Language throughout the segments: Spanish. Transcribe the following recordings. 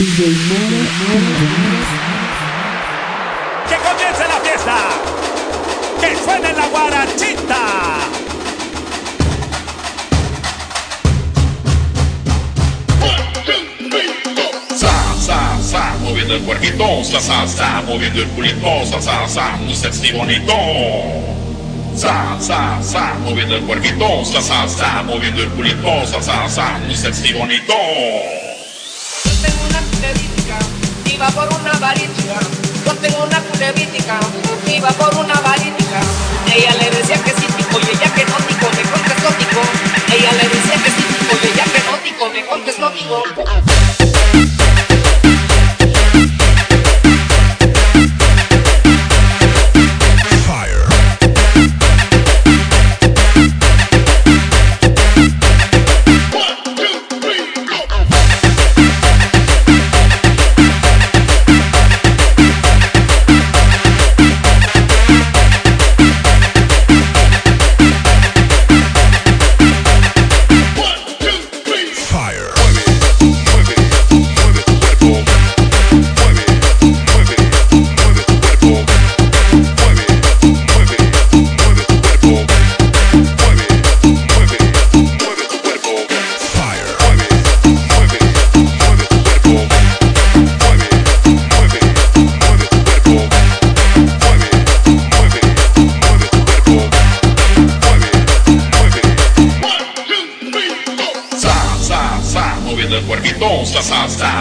Que comience la fiesta. Que suene la guarachita. Sa, sa, sa, moviendo el cuerpito, sa, sa, sa, moviendo el culito, sa, sa, sa, muy sexy bonito. Sa, sa, sa, moviendo el cuerpito, sa, sa, sa, moviendo el culito, sa, sa, sa, muy sexy bonito. Iba por una balítica. Yo tengo una culevítica, iba por una balítica. Ella le decía que sí, tico, y ella que no, tico, me contestó, tico. Ella le decía que sí, tico, y ella que no, tico, me contestó, tico.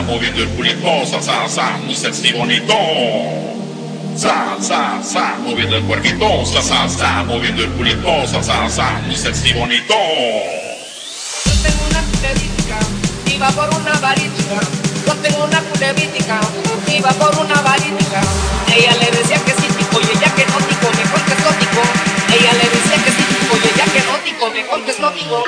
Moviendo el culito, sa, sa, sa, muy sexy bonito. Sa, sa, sa, moviendo el cuerpito, sa, sa, sa, moviendo el culito, sa, sa, sa, muy sexy bonito. Yo tengo una culevítica, iba por una balítica. Yo tengo una culevítica, iba por una balítica. Ella le decía que sí, tico, y ella que no, tico, me contestó, tico. Ella le decía que sí, tico, y ella que no, tico, me contestó, tico.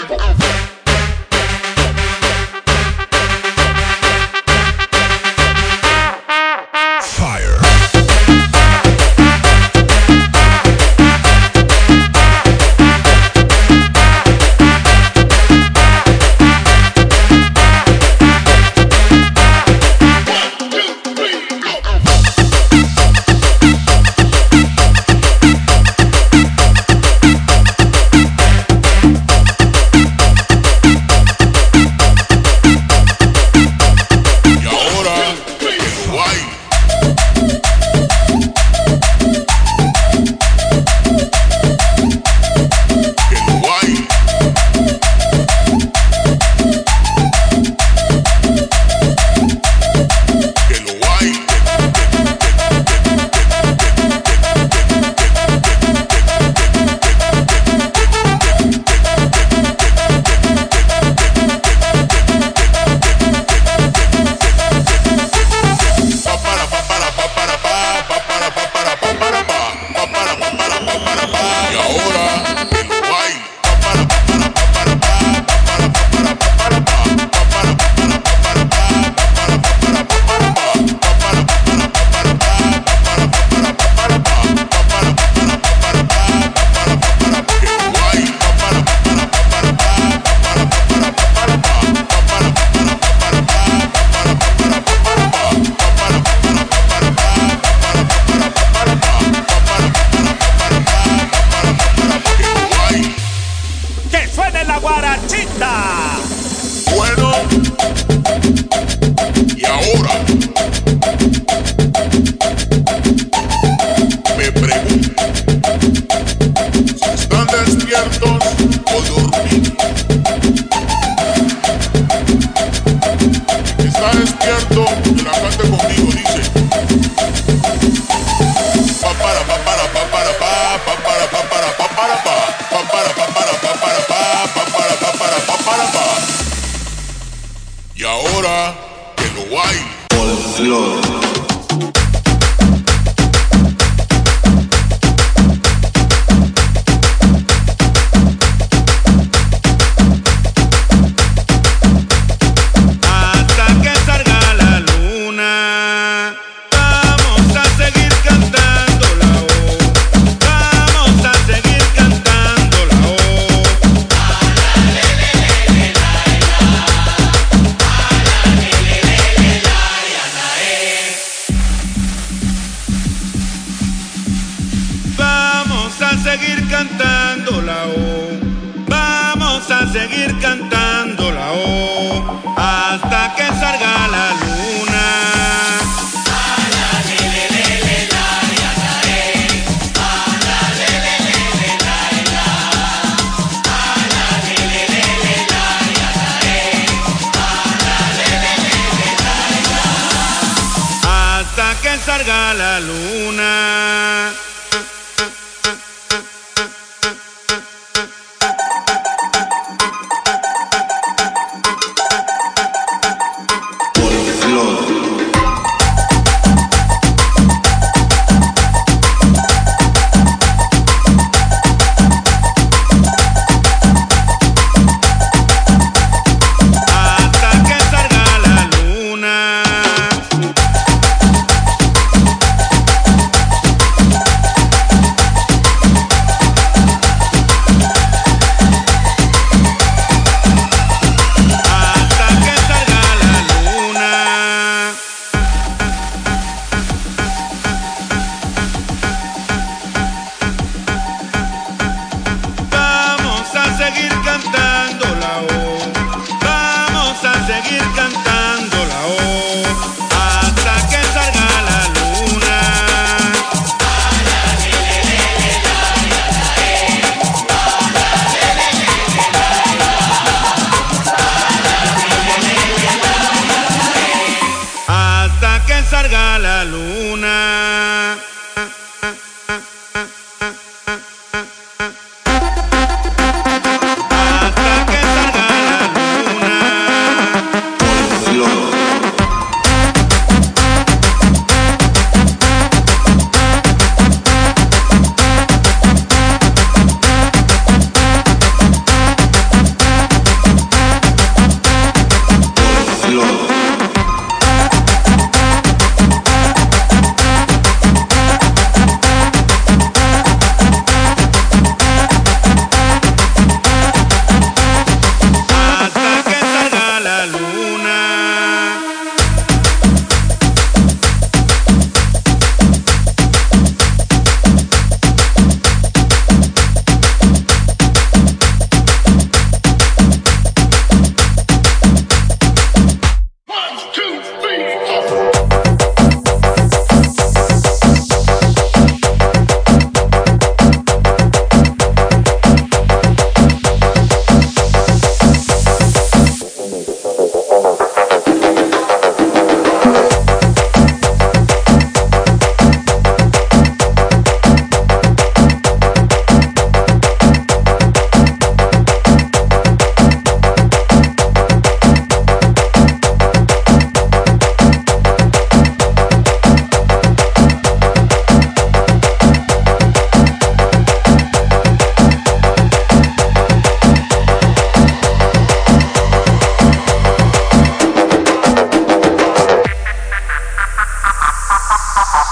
la luz.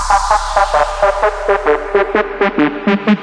Thank you.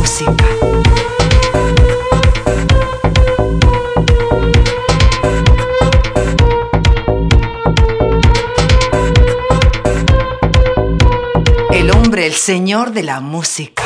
música. el señor de la música.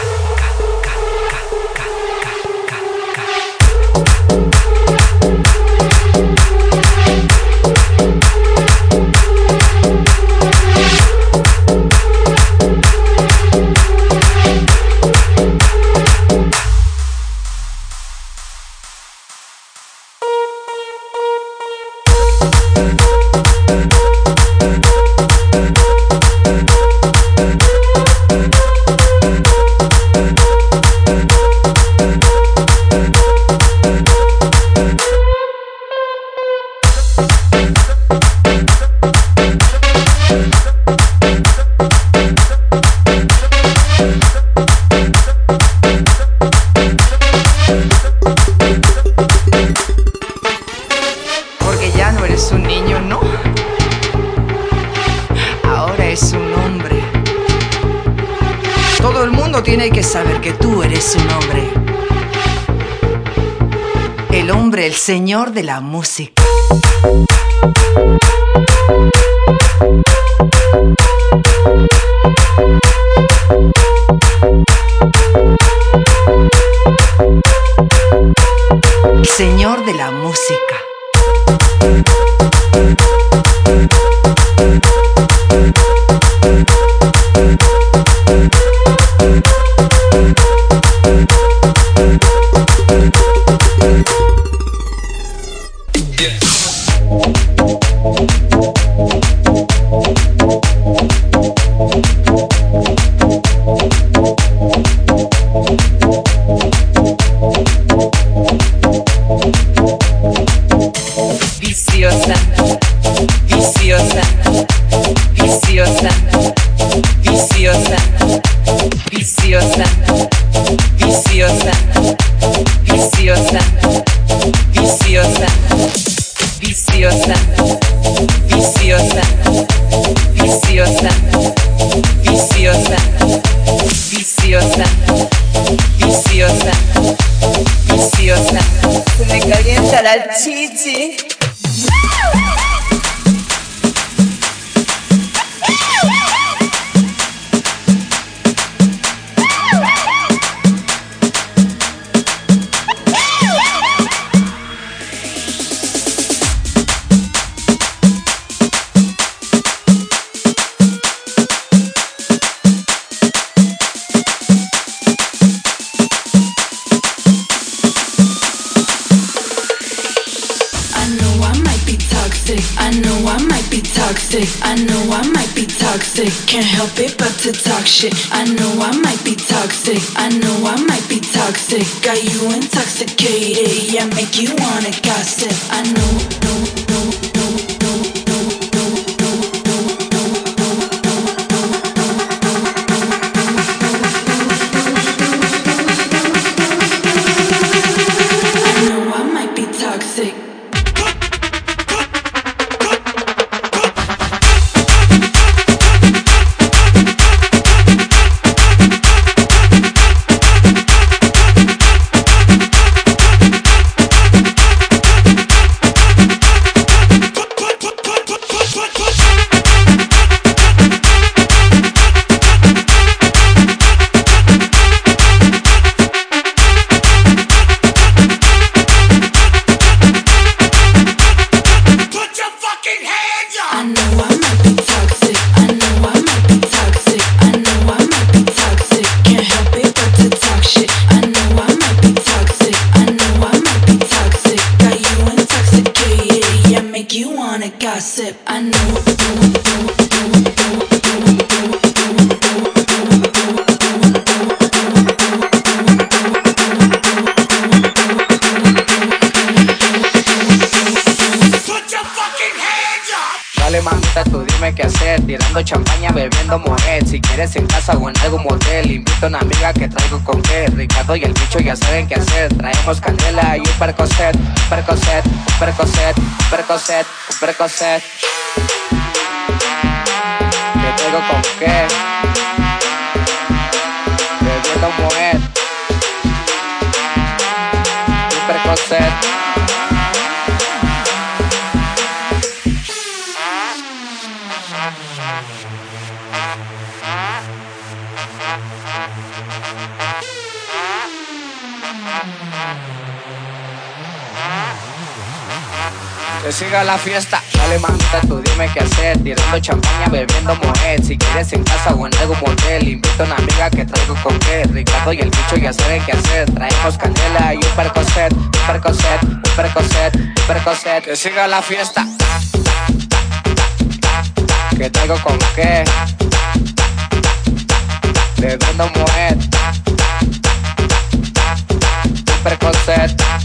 de la música. Señor de la música. them. Toxic. I know I might be toxic. Can't help it but to talk shit. I know I might be toxic. I know I might be toxic. Got you intoxicated. Yeah, make you wanna gossip. I know, no, no, no, Tirando champaña, bebiendo moed Si quieres en casa o en algún motel Invito a una amiga que traigo con qué. Ricardo y el bicho ya saben qué hacer. Traemos candela y un percocet Un percocet, un percocet, percocet, percocet. Que traigo con qué. Bebiendo moed Un percocet Que siga la fiesta, dale mamita, tú dime qué hacer Tirando champaña, bebiendo moed Si quieres en casa o en algún motel Invito a una amiga que traigo con qué. Ricardo y el bicho ya saben qué hacer. Traemos candela y un percocet Un percocet, un percocet, un percocet. Que siga la fiesta. Que traigo con qué. Bebiendo moed Un percocet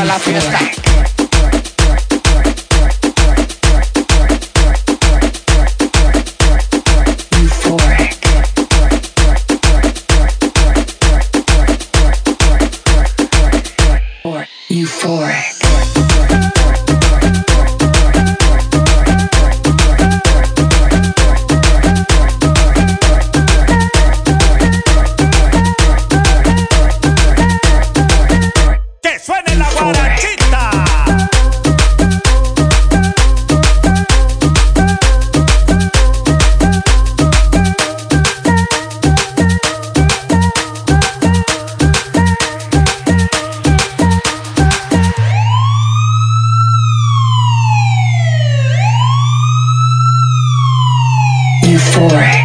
Siga la fiesta. for.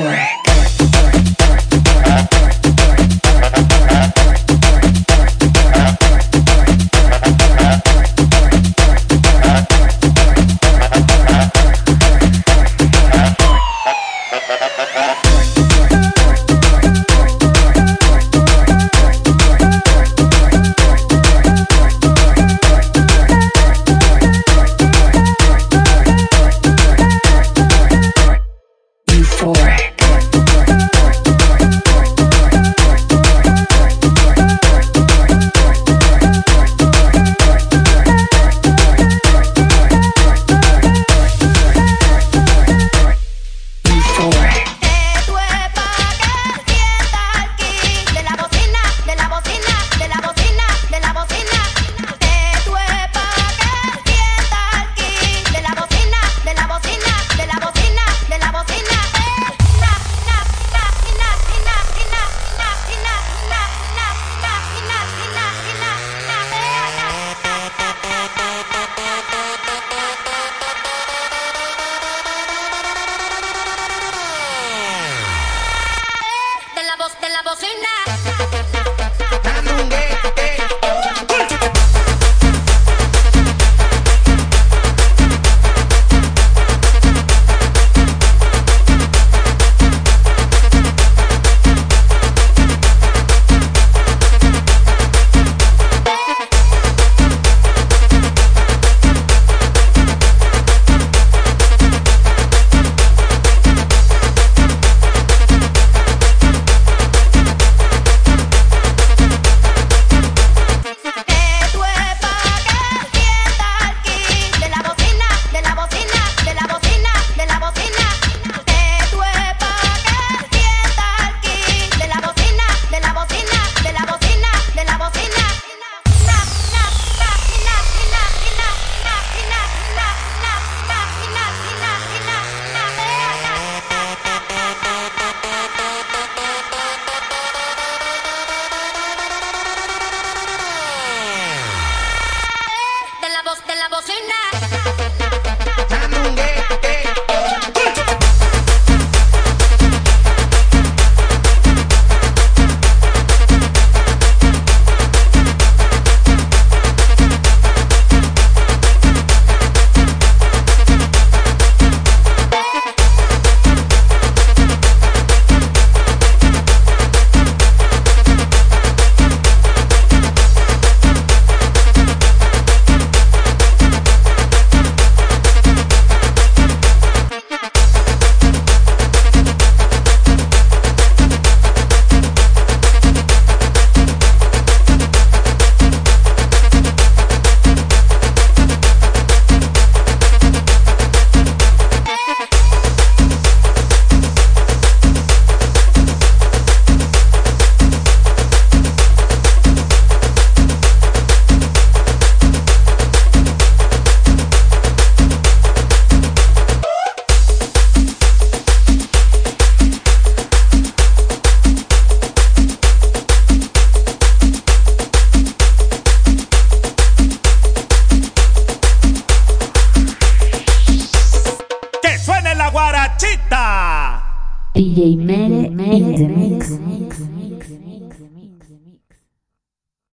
boy. boy, boy.